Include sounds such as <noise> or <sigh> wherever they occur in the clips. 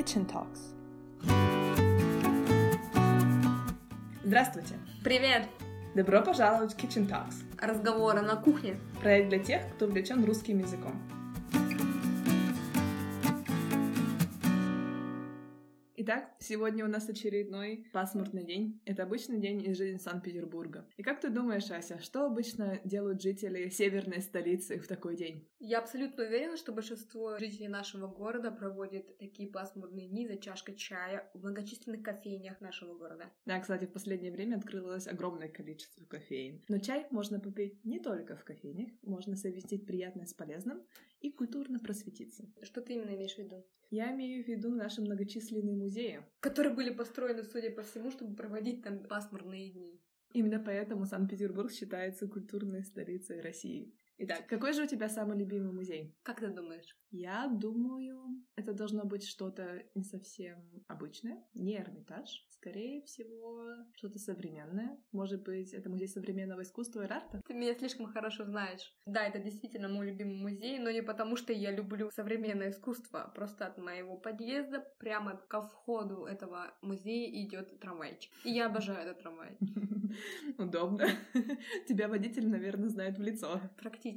Kitchen Talks. Здравствуйте! Привет! Добро пожаловать в Kitchen Talks. Разговоры на кухне. Проект для тех, кто увлечен русским языком. Итак, сегодня у нас очередной пасмурный день. Это обычный день из жизни Санкт-Петербурга. И как ты думаешь, Ася, что обычно делают жители северной столицы в такой день? Я абсолютно уверена, что большинство жителей нашего города проводят такие пасмурные дни за чашкой чая в многочисленных кофейнях нашего города. Да, кстати, в последнее время открылось огромное количество кофеин. Но чай можно попить не только в кофейнях, можно совместить приятное с полезным и культурно просветиться. Что ты именно имеешь в виду? Я имею в виду наши многочисленные музеи. Которые были построены, судя по всему, чтобы проводить там пасмурные дни. Именно поэтому Санкт-Петербург считается культурной столицей России. Итак, какой же у тебя самый любимый музей? Как ты думаешь? Я думаю, это должно быть что-то не совсем обычное, не Эрмитаж. Скорее всего, что-то современное. Может быть, это музей современного искусства и арта? Ты меня слишком хорошо знаешь. Да, это действительно мой любимый музей, но не потому, что я люблю современное искусство. Просто от моего подъезда прямо ко входу этого музея идет трамвайчик. И я обожаю этот трамвай. <laughs> Удобно. <laughs> Тебя водитель, наверное, знает в лицо. Практически.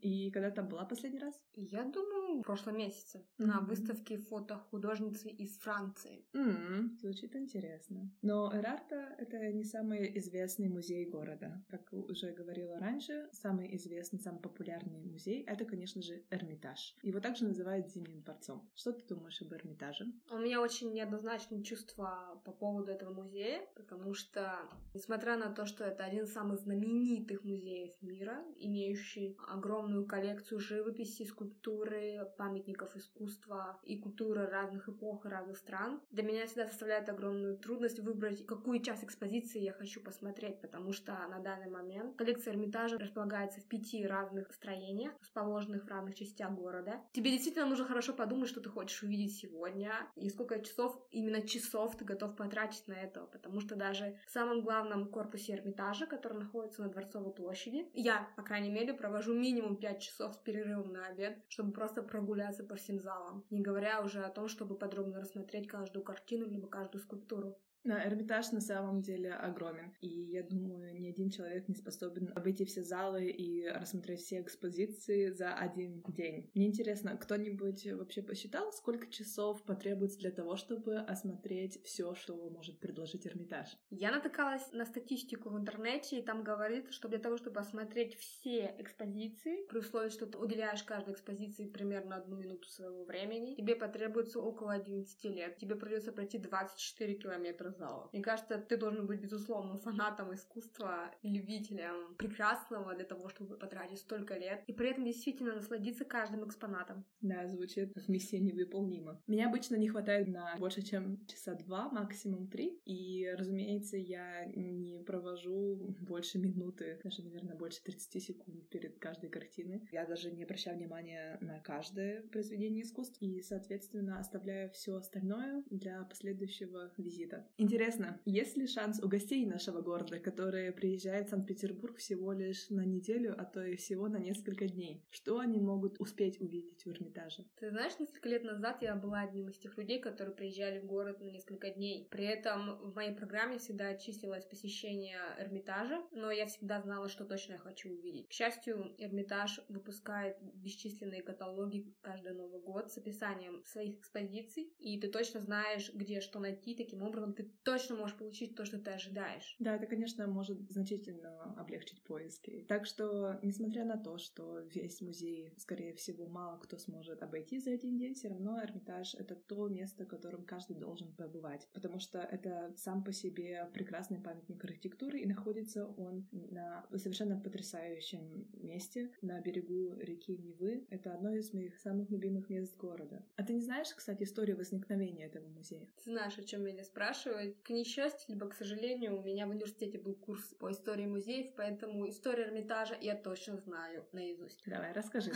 И когда там была последний раз? Я думаю, в прошлом месяце. Mm-hmm. На выставке фото художницы из Франции. Mm-hmm. Звучит интересно. Но Эрарта — это не самый известный музей города. Как уже говорила раньше, самый известный, самый популярный музей — это, конечно же, Эрмитаж. Его также называют Зимним дворцом. Что ты думаешь об Эрмитаже? У меня очень неоднозначные чувства по поводу этого музея, потому что, несмотря на то, что это один из самых знаменитых музеев мира, имеющий огромную коллекцию живописи, скульптуры, памятников искусства и культуры разных эпох и разных стран, для меня всегда составляет огромную трудность выбрать, какую часть экспозиции я хочу посмотреть, потому что на данный момент коллекция Эрмитажа располагается в пяти разных строениях, расположенных в разных частях города. Тебе действительно нужно хорошо подумать, что ты хочешь увидеть сегодня, и сколько часов, именно часов ты готов потратить на это, потому что даже в самом главном корпусе Эрмитажа, который находится на Дворцовой площади, я, по крайней мере, провожу минимум 5 часов с перерывом на обед, чтобы просто прогуляться по всем залам, не говоря уже о том, чтобы подробно рассмотреть каждую картину либо каждую скульптуру. Да, Эрмитаж на самом деле огромен. И я думаю, ни один человек не способен обойти все залы и рассмотреть все экспозиции за один день. Мне интересно, кто-нибудь вообще посчитал, сколько часов потребуется для того, чтобы осмотреть все, что может предложить Эрмитаж? Я натыкалась на статистику в интернете, и там говорит, что для того, чтобы осмотреть все экспозиции, при условии, что ты уделяешь каждой экспозиции примерно одну минуту своего времени, тебе потребуется около 11 лет. Тебе придется пройти 24 километра зала. Мне кажется, ты должен быть, безусловно, фанатом искусства и любителем прекрасного для того, чтобы потратить столько лет, и при этом действительно насладиться каждым экспонатом. Да, звучит как миссия невыполнима. Меня обычно не хватает на больше, чем часа два, максимум три, и, разумеется, я не провожу больше минуты, даже, наверное, больше 30 секунд перед каждой картиной. Я даже не обращаю внимания на каждое произведение искусства и, соответственно, оставляю все остальное для последующего визита. Интересно, есть ли шанс у гостей нашего города, которые приезжают в Санкт-Петербург всего лишь на неделю, а то и всего на несколько дней? Что они могут успеть увидеть в Эрмитаже? Ты знаешь, несколько лет назад я была одним из тех людей, которые приезжали в город на несколько дней. При этом в моей программе всегда числилось посещение Эрмитажа, но я всегда знала, что точно я хочу увидеть. К счастью, Эрмитаж выпускает бесчисленные каталоги каждый Новый год с описанием своих экспозиций, и ты точно знаешь, где что найти. Таким образом, ты точно можешь получить то, что ты ожидаешь. Да, это, конечно, может значительно облегчить поиски. Так что, несмотря на то, что весь музей, скорее всего, мало кто сможет обойти за один день, все равно Эрмитаж — это то место, в котором каждый должен побывать, потому что это сам по себе прекрасный памятник архитектуры, и находится он на совершенно потрясающем месте на берегу реки Невы. Это одно из моих самых любимых мест города. А ты не знаешь, кстати, историю возникновения этого музея? Ты знаешь, о чем меня спрашивают? К несчастью, либо к сожалению, у меня в университете был курс по истории музеев, поэтому историю Эрмитажа я точно знаю наизусть. Давай, расскажи.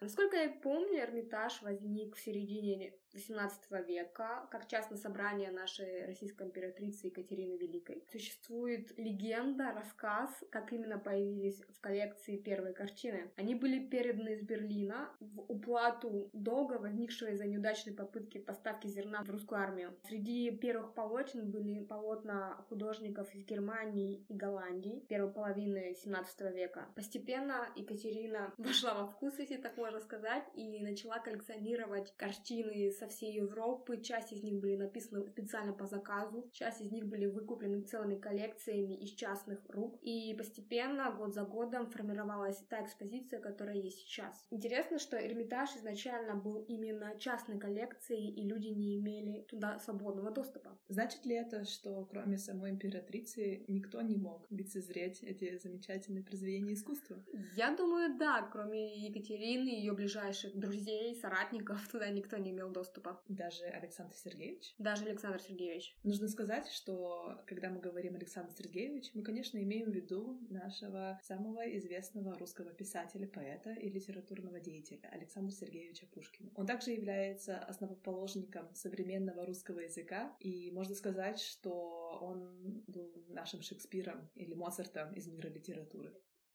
Насколько я помню, Эрмитаж возник в середине XVIII века, как частное собрание нашей российской императрицы Екатерины Великой. Существует легенда, рассказ, как именно появились в коллекции первые картины. Они были переданы из Берлина в уплату долга, возникшего из-за неудачной попытки поставки зерна в русскую армию. Среди первых полотен были полотна художников из Германии и Голландии первой половины XVII века. Постепенно Екатерина <laughs> вошла во вкус, если так сказать, и начала коллекционировать картины со всей Европы. Часть из них были написаны специально по заказу, часть из них были выкуплены целыми коллекциями из частных рук. И постепенно, год за годом, формировалась та экспозиция, которая есть сейчас. Интересно, что Эрмитаж изначально был именно частной коллекцией, и люди не имели туда свободного доступа. Значит ли это, что кроме самой императрицы никто не мог лицезреть эти замечательные произведения искусства? Я думаю, да. Кроме Екатерины, ее ближайших друзей, соратников, туда никто не имел доступа. Даже Александр Сергеевич? Даже Александр Сергеевич. Нужно сказать, что когда мы говорим Александр Сергеевич, мы, конечно, имеем в виду нашего самого известного русского писателя, поэта и литературного деятеля Александра Сергеевича Пушкина. Он также является основоположником современного русского языка, и можно сказать, что он был нашим Шекспиром или Моцартом из мира литературы.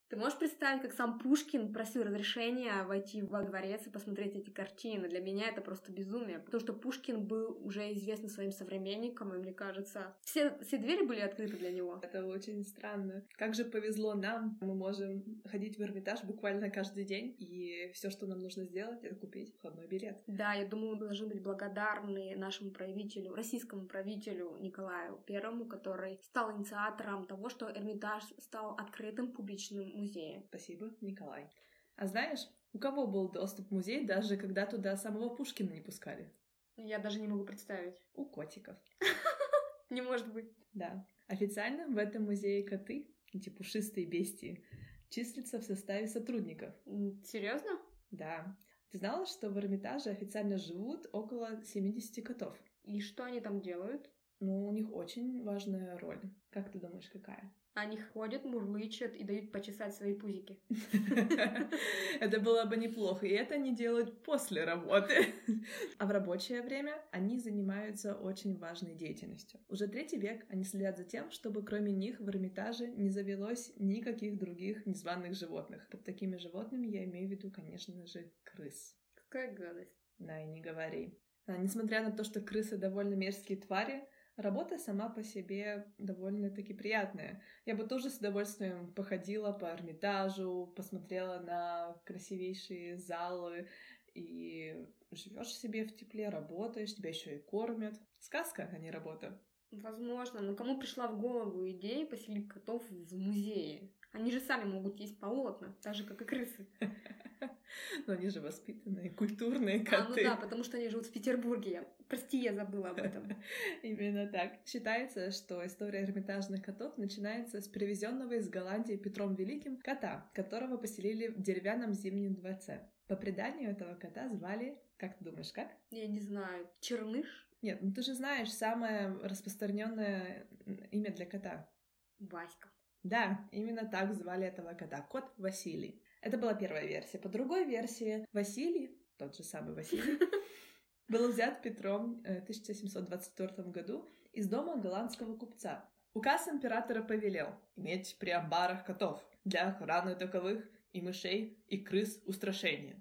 Ты можешь представить, как сам Пушкин просил разрешения войти во дворец и посмотреть эти картины? Для меня это просто безумие, потому что Пушкин был уже известен своим современникам, и мне кажется, все, все двери были открыты для него. Это очень странно. Как же повезло нам, мы можем ходить в Эрмитаж буквально каждый день, и все, что нам нужно сделать, это купить входной билет. Да, я думаю, мы должны быть благодарны нашему правителю, российскому правителю Николаю Первому, который стал инициатором того, что Эрмитаж стал открытым публичным музея. Спасибо, Николай. А знаешь, у кого был доступ в музей, даже когда туда самого Пушкина не пускали? Я даже не могу представить. У котиков. <laughs> Не может быть. Да. Официально в этом музее коты, эти пушистые бестии, числятся в составе сотрудников. Серьезно? Да. Ты знала, что в Эрмитаже официально живут около 70 котов? И что они там делают? Ну, у них очень важная роль. Как ты думаешь, какая? Они ходят, мурлычат и дают почесать свои пузики. <laughs> Это было бы неплохо, и это они делают после работы. <laughs> А в рабочее время они занимаются очень важной деятельностью. Уже третий век они следят за тем, чтобы кроме них в Эрмитаже не завелось никаких других незваных животных. Под такими животными я имею в виду, конечно же, крыс. Какая гадость. Да, и не говори. А, несмотря на то, что крысы довольно мерзкие твари, Работа сама по себе довольно-таки приятная. Я бы тоже с удовольствием походила по Эрмитажу, посмотрела на красивейшие залы и живешь себе в тепле, работаешь, тебя еще и кормят. Сказка, а не работа. Возможно, но кому пришла в голову идея поселить котов в музее? Они же сами могут есть полотна, так же, как и крысы. <laughs> Но они же воспитанные, культурные коты. А, ну да, потому что они живут в Петербурге. Прости, я забыла об этом. <laughs> Именно так. Считается, что история эрмитажных котов начинается с привезенного из Голландии Петром Великим кота, которого поселили в деревянном зимнем дворце. По преданию этого кота звали, как ты думаешь, как? Я не знаю, Черныш? Нет, ну ты же знаешь самое распространенное имя для кота. Васька. Да, именно так звали этого кота. Кот Василий. Это была первая версия. По другой версии, Василий, тот же самый Василий, <laughs> был взят Петром в 1724 году из дома голландского купца. Указ императора повелел иметь при амбарах котов для охраны таковых и мышей, и крыс устрашения.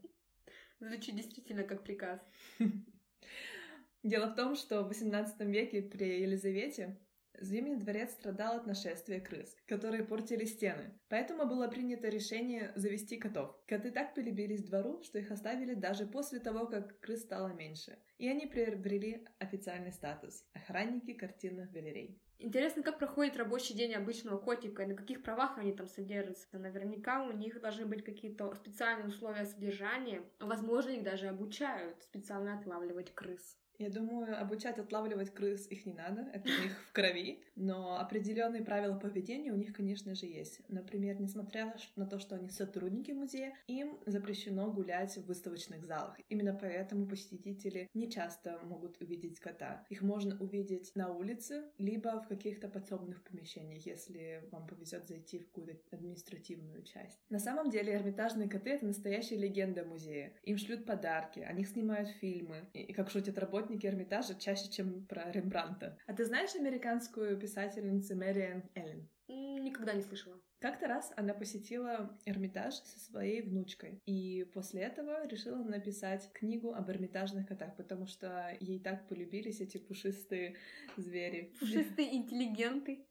Звучит действительно как приказ. <laughs> Дело в том, что в XVIII веке при Елизавете Зимний дворец страдал от нашествия крыс, которые портили стены. Поэтому было принято решение завести котов. Коты так полюбились двору, что их оставили даже после того, как крыс стало меньше. И они приобрели официальный статус – охранники картинных галерей. Интересно, как проходит рабочий день обычного котика и на каких правах они там содержатся. Наверняка у них должны быть какие-то специальные условия содержания. Возможно, их даже обучают специально отлавливать крыс. Я думаю, обучать отлавливать крыс их не надо, это у них в крови, но определенные правила поведения у них, конечно же, есть. Например, несмотря на то, что они сотрудники музея, им запрещено гулять в выставочных залах. Именно поэтому посетители не часто могут увидеть кота. Их можно увидеть на улице, либо в каких-то подсобных помещениях, если вам повезет зайти в какую-то административную часть. На самом деле, эрмитажные коты — это настоящая легенда музея. Им шлют подарки, о них снимают фильмы. И, как шутят работники, работники Эрмитажа чаще, чем про Рембранта. А ты знаешь американскую писательницу Мэриэн Эллен? Никогда не слышала. Как-то раз она посетила Эрмитаж со своей внучкой, и после этого решила написать книгу об эрмитажных котах, потому что ей так полюбились эти пушистые звери. Пушистые интеллигенты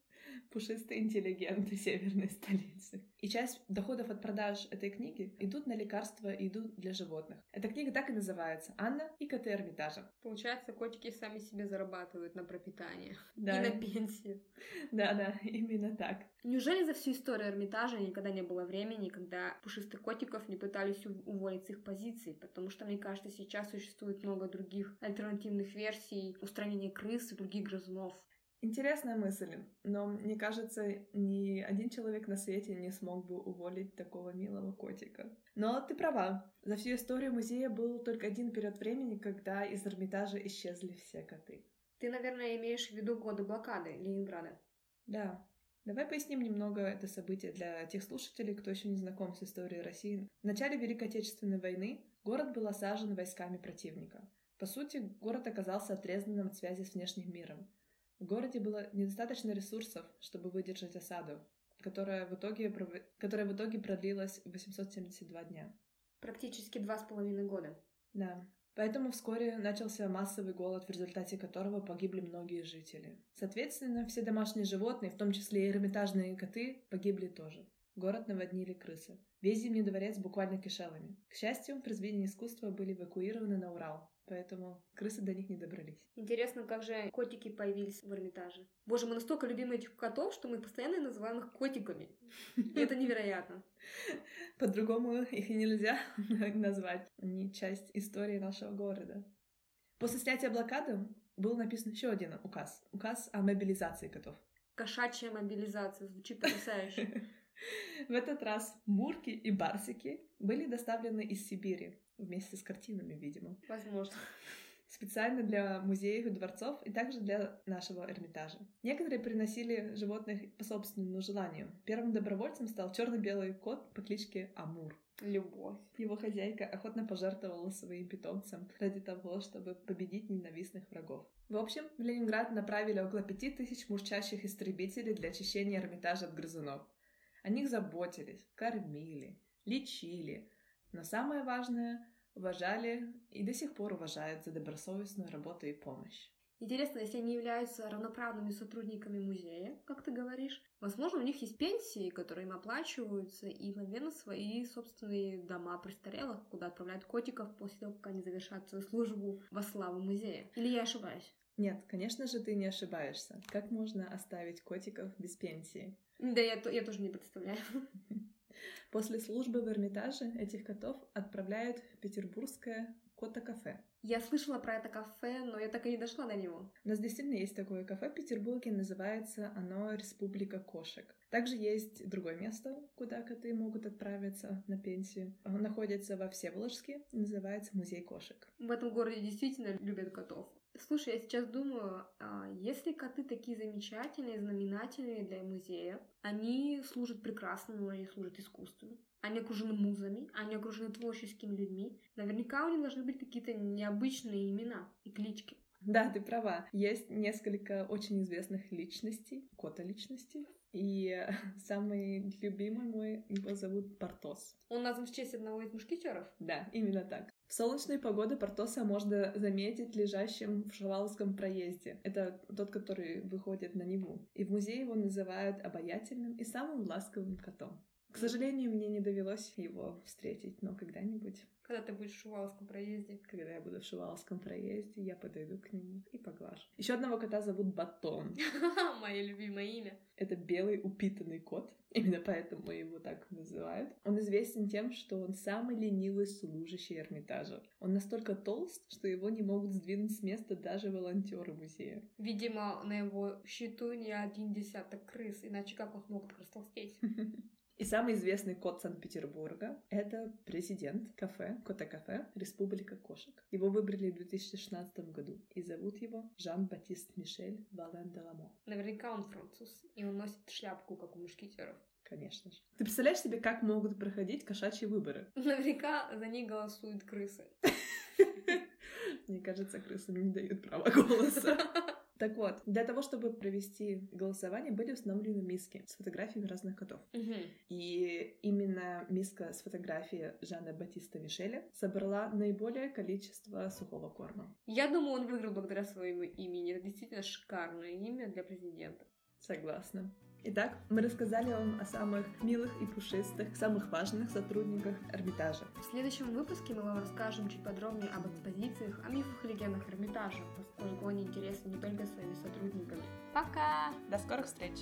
пушистые интеллигенты северной столицы. И часть доходов от продаж этой книги идут на лекарства и идут для животных. Эта книга так и называется «Анна и коты Эрмитажа». Получается, котики сами себе зарабатывают на пропитание да. и на пенсию. Да-да, именно так. Неужели за всю историю Эрмитажа никогда не было времени, когда пушистых котиков не пытались уволить с их позиций? Потому что, мне кажется, сейчас существует много других альтернативных версий устранения крыс и других грызунов. Интересная мысль, но мне кажется, ни один человек на свете не смог бы уволить такого милого котика. Но ты права. За всю историю музея был только один период времени, когда из Эрмитажа исчезли все коты. Ты, наверное, имеешь в виду годы блокады Ленинграда. Да. Давай поясним немного это событие для тех слушателей, кто еще не знаком с историей России. В начале Великой Отечественной войны город был осажен войсками противника. По сути, город оказался отрезанным от связи с внешним миром. В городе было недостаточно ресурсов, чтобы выдержать осаду, которая в итоге, которая в итоге продлилась 872 дня. Практически два с половиной года. Да. Поэтому вскоре начался массовый голод, в результате которого погибли многие жители. Соответственно, все домашние животные, в том числе и эрмитажные коты, погибли тоже. Город наводнили крысы. Весь Зимний дворец буквально кишел ими. К счастью, произведения искусства были эвакуированы на Урал, поэтому крысы до них не добрались. Интересно, как же котики появились в Эрмитаже. Боже, мы настолько любим этих котов, что мы постоянно называем их котиками. И это невероятно. <laughs> По-другому их и нельзя <laughs> назвать. Они часть истории нашего города. После снятия блокады был написан еще один указ. Указ о мобилизации котов. Кошачья мобилизация. Звучит потрясающе. <laughs> <laughs> В этот раз бурки и барсики были доставлены из Сибири вместе с картинами, видимо. Возможно. <laughs> Специально для музеев и дворцов и также для нашего Эрмитажа. Некоторые приносили животных по собственному желанию. Первым добровольцем стал черно-белый кот по кличке Амур. Любовь. Его хозяйка охотно пожертвовала своим питомцем ради того, чтобы победить ненавистных врагов. В общем, в Ленинград направили около пяти тысяч мурчащих истребителей для очищения Эрмитажа от грызунов. О них заботились, кормили, лечили, но самое важное — уважали и до сих пор уважают за добросовестную работу и помощь. Интересно, если они являются равноправными сотрудниками музея, как ты говоришь, возможно, у них есть пенсии, которые им оплачиваются, и, наверное, свои собственные дома престарелых, куда отправляют котиков после того, как они завершат свою службу во славу музея. Или я ошибаюсь? Нет, конечно же, ты не ошибаешься. Как можно оставить котиков без пенсии? Да, я, я тоже не представляю. <laughs> После службы в Эрмитаже этих котов отправляют в петербургское кота-кафе. Я слышала про это кафе, но я так и не дошла до него. У нас действительно есть такое кафе в Петербурге, называется оно «Республика кошек». Также есть другое место, куда коты могут отправиться на пенсию. Он находится во Всеволожске, называется «Музей кошек». В этом городе действительно любят котов. Слушай, я сейчас думаю, а если коты такие замечательные, знаменательные для музея, они служат прекрасному, они служат искусству, они окружены музами, они окружены творческими людьми, наверняка у них должны быть какие-то необычные имена и клички. Да, ты права. Есть несколько очень известных личностей, кота-личностей. И <laughs> самый любимый мой, его зовут Портос. Он назван в честь одного из мушкетеров? Да, именно так. В солнечные погоды Портоса можно заметить лежащим в Шуваловском проезде. Это тот, который выходит на Неву. И в музее его называют обаятельным и самым ласковым котом. К сожалению, мне не довелось его встретить, но когда-нибудь Когда ты будешь в Шуваловском проезде? Когда я буду в Шуваловском проезде, я подойду к нему и поглажу. Еще одного кота зовут Батон. <laughs> Мое любимое имя. Это белый упитанный кот. Именно поэтому его так называют. Он известен тем, что он самый ленивый служащий Эрмитажа. Он настолько толст, что его не могут сдвинуть с места даже волонтеры музея. Видимо, на его счету не один десяток крыс, иначе как он смог растолстеть? <laughs> И самый известный кот Санкт-Петербурга — это президент кафе, кота-кафе «Республика кошек». Его выбрали в 2016 году, и зовут его Жан-Батист Мишель Вален Деламо. Наверняка он француз, и он носит шляпку, как у мушкетеров. Конечно же. Ты представляешь себе, как могут проходить кошачьи выборы? <laughs> Наверняка за них голосуют крысы. <laughs> Мне кажется, крысам не дают права голоса. <laughs> Так вот, для того, чтобы провести голосование, были установлены миски с фотографиями разных котов. Мгм. И именно миска с фотографией Жана Батиста Мишеля собрала наиболее количество сухого корма. Я думаю, он выиграл благодаря своему имени. Это действительно шикарное имя для президента. Согласна. Итак, мы рассказали вам о самых милых и пушистых, самых важных сотрудниках Эрмитажа. В следующем выпуске мы вам расскажем чуть подробнее об экспозициях, о мифах и легендах Эрмитажа, поскольку они интересны не только своими сотрудниками. Пока! До скорых встреч!